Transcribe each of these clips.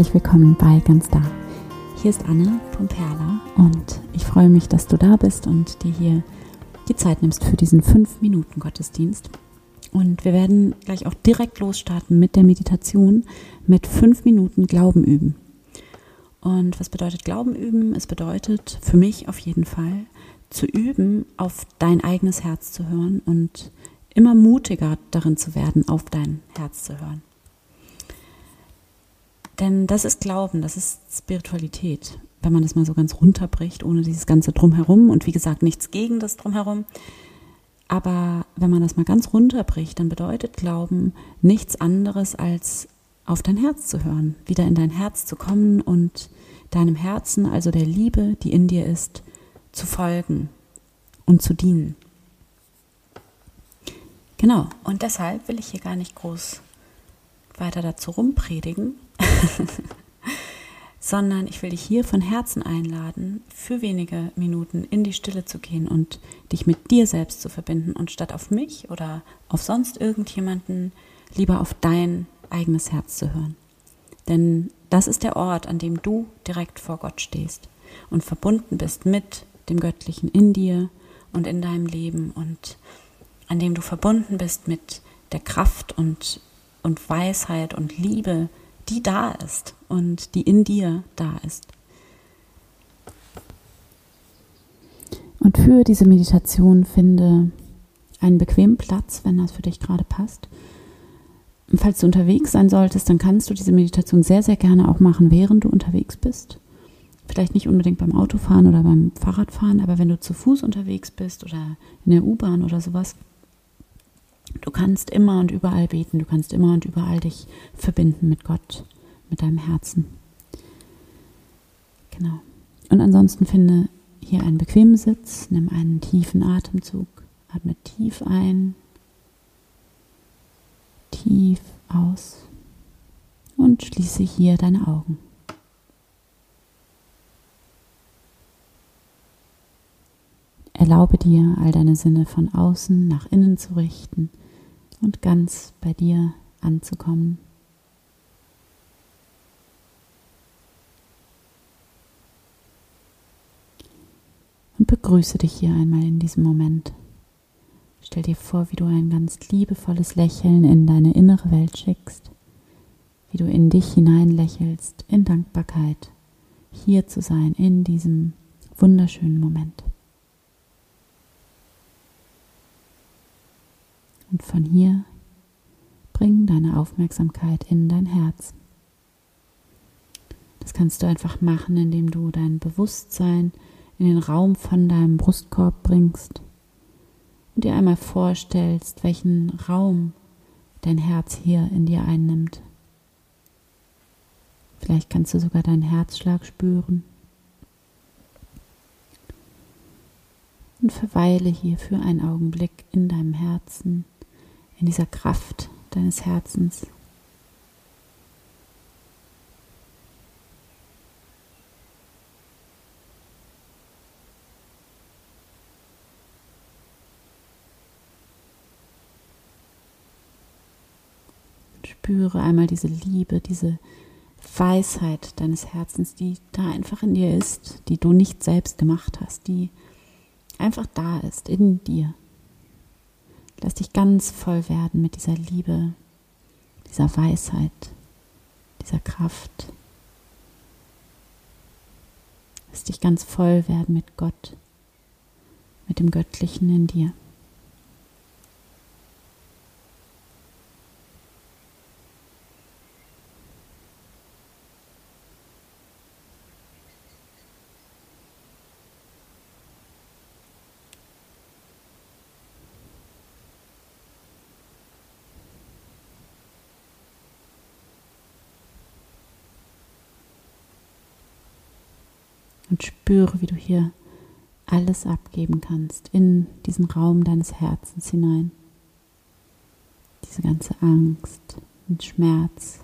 Herzlich willkommen bei Ganz Da. Hier ist Anne von Perla und ich freue mich, dass du da bist und dir hier die Zeit nimmst für diesen 5 Minuten Gottesdienst. Und wir werden gleich auch direkt losstarten mit der Meditation mit 5 Minuten Glauben üben. Und was bedeutet Glauben üben? Es bedeutet für mich auf jeden Fall zu üben, auf dein eigenes Herz zu hören und immer mutiger darin zu werden, auf dein Herz zu hören. Denn das ist Glauben, das ist Spiritualität, wenn man das mal so ganz runterbricht, ohne dieses ganze Drumherum und wie gesagt nichts gegen das Drumherum. Aber wenn man das mal ganz runterbricht, dann bedeutet Glauben nichts anderes als auf dein Herz zu hören, wieder in dein Herz zu kommen und deinem Herzen, also der Liebe, die in dir ist, zu folgen und zu dienen. Genau, und deshalb will ich hier gar nicht groß weiter dazu rumpredigen, sondern ich will dich hier von Herzen einladen, für wenige Minuten in die Stille zu gehen und dich mit dir selbst zu verbinden und statt auf mich oder auf sonst irgendjemanden lieber auf dein eigenes Herz zu hören. Denn das ist der Ort, an dem du direkt vor Gott stehst und verbunden bist mit dem Göttlichen in dir und in deinem Leben und an dem du verbunden bist mit der Kraft und, und Weisheit und Liebe, die da ist und die in dir da ist. Und für diese Meditation finde einen bequemen Platz, wenn das für dich gerade passt. Und falls du unterwegs sein solltest, dann kannst du diese Meditation sehr, sehr gerne auch machen, während du unterwegs bist. Vielleicht nicht unbedingt beim Autofahren oder beim Fahrradfahren, aber wenn du zu Fuß unterwegs bist oder in der U-Bahn oder sowas, Du kannst immer und überall beten, du kannst immer und überall dich verbinden mit Gott, mit deinem Herzen. Genau. Und ansonsten finde hier einen bequemen Sitz, nimm einen tiefen Atemzug, atme tief ein, tief aus und schließe hier deine Augen. Erlaube dir, all deine Sinne von außen nach innen zu richten und ganz bei dir anzukommen. Und begrüße dich hier einmal in diesem Moment. Stell dir vor, wie du ein ganz liebevolles Lächeln in deine innere Welt schickst, wie du in dich hinein lächelst, in Dankbarkeit, hier zu sein in diesem wunderschönen Moment. Und von hier bring deine Aufmerksamkeit in dein Herz. Das kannst du einfach machen, indem du dein Bewusstsein in den Raum von deinem Brustkorb bringst und dir einmal vorstellst, welchen Raum dein Herz hier in dir einnimmt. Vielleicht kannst du sogar deinen Herzschlag spüren. Und verweile hier für einen Augenblick in deinem Herzen in dieser Kraft deines Herzens. spüre einmal diese Liebe, diese Weisheit deines Herzens, die da einfach in dir ist, die du nicht selbst gemacht hast, die einfach da ist in dir. Lass dich ganz voll werden mit dieser Liebe, dieser Weisheit, dieser Kraft. Lass dich ganz voll werden mit Gott, mit dem Göttlichen in dir. Und spüre, wie du hier alles abgeben kannst in diesen Raum deines Herzens hinein. Diese ganze Angst und Schmerz,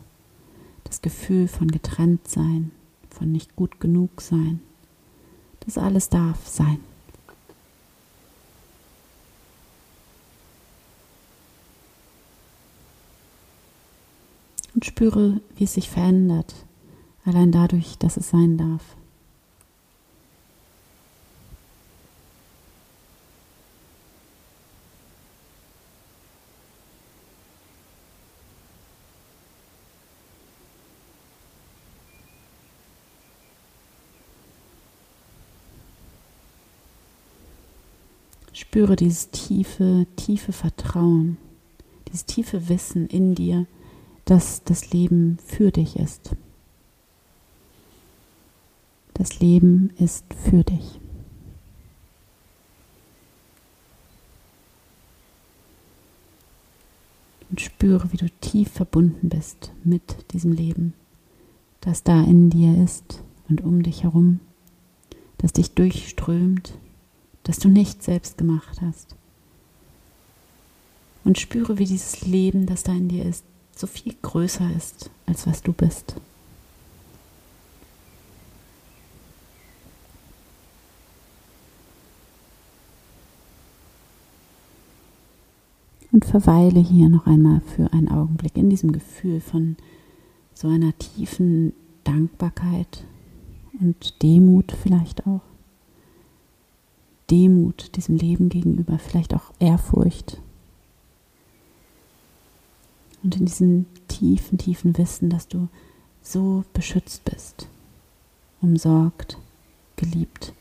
das Gefühl von getrennt sein, von nicht gut genug sein. Das alles darf sein. Und spüre, wie es sich verändert, Allein dadurch, dass es sein darf. Spüre dieses tiefe, tiefe Vertrauen, dieses tiefe Wissen in dir, dass das Leben für dich ist. Das Leben ist für dich. Und spüre, wie du tief verbunden bist mit diesem Leben, das da in dir ist und um dich herum, das dich durchströmt das du nicht selbst gemacht hast. Und spüre, wie dieses Leben, das da in dir ist, so viel größer ist, als was du bist. Und verweile hier noch einmal für einen Augenblick in diesem Gefühl von so einer tiefen Dankbarkeit und Demut vielleicht auch. Demut diesem Leben gegenüber, vielleicht auch Ehrfurcht. Und in diesem tiefen, tiefen Wissen, dass du so beschützt bist, umsorgt, geliebt.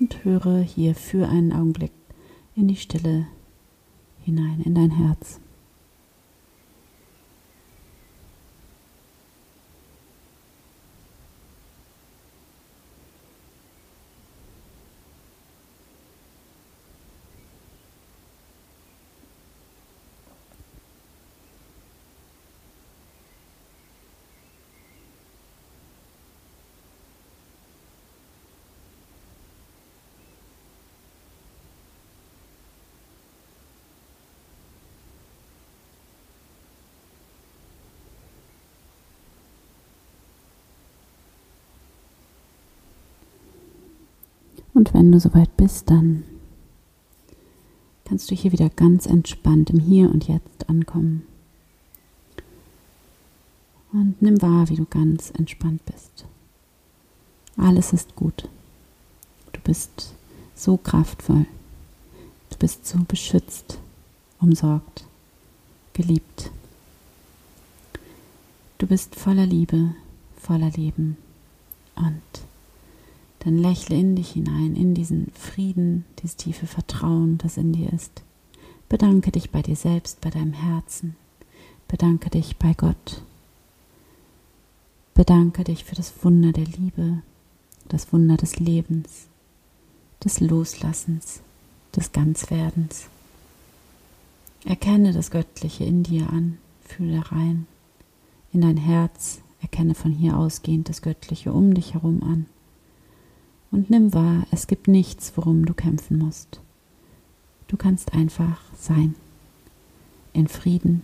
Und höre hier für einen Augenblick in die Stille hinein, in dein Herz. Und wenn du soweit bist, dann kannst du hier wieder ganz entspannt im Hier und Jetzt ankommen. Und nimm wahr, wie du ganz entspannt bist. Alles ist gut. Du bist so kraftvoll. Du bist so beschützt, umsorgt, geliebt. Du bist voller Liebe, voller Leben und dann lächle in dich hinein, in diesen Frieden, dieses tiefe Vertrauen, das in dir ist. Bedanke dich bei dir selbst, bei deinem Herzen. Bedanke dich bei Gott. Bedanke dich für das Wunder der Liebe, das Wunder des Lebens, des Loslassens, des Ganzwerdens. Erkenne das Göttliche in dir an, fühle rein, in dein Herz, erkenne von hier ausgehend das Göttliche um dich herum an und nimm wahr, es gibt nichts, worum du kämpfen musst. Du kannst einfach sein. In Frieden,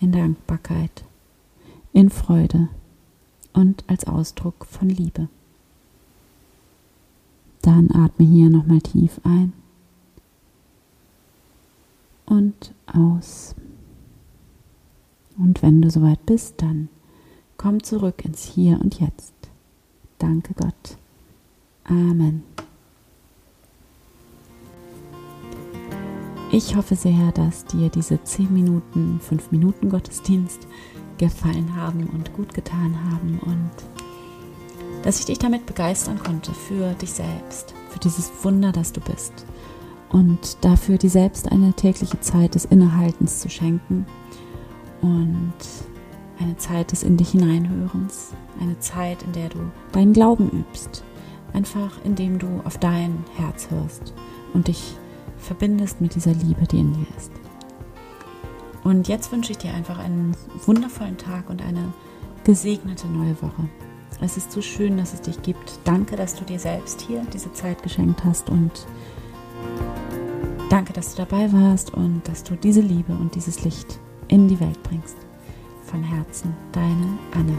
in Dankbarkeit, in Freude und als Ausdruck von Liebe. Dann atme hier nochmal tief ein und aus. Und wenn du soweit bist, dann komm zurück ins Hier und Jetzt. Danke Gott. Amen. Ich hoffe sehr, dass dir diese 10 Minuten, 5 Minuten Gottesdienst gefallen haben und gut getan haben und dass ich dich damit begeistern konnte für dich selbst, für dieses Wunder, das du bist und dafür dir selbst eine tägliche Zeit des Innehaltens zu schenken und eine Zeit des in dich hineinhörens, eine Zeit, in der du deinen Glauben übst, Einfach indem du auf dein Herz hörst und dich verbindest mit dieser Liebe, die in dir ist. Und jetzt wünsche ich dir einfach einen wundervollen Tag und eine gesegnete neue Woche. Es ist so schön, dass es dich gibt. Danke, dass du dir selbst hier diese Zeit geschenkt hast und danke, dass du dabei warst und dass du diese Liebe und dieses Licht in die Welt bringst. Von Herzen, deine Anne.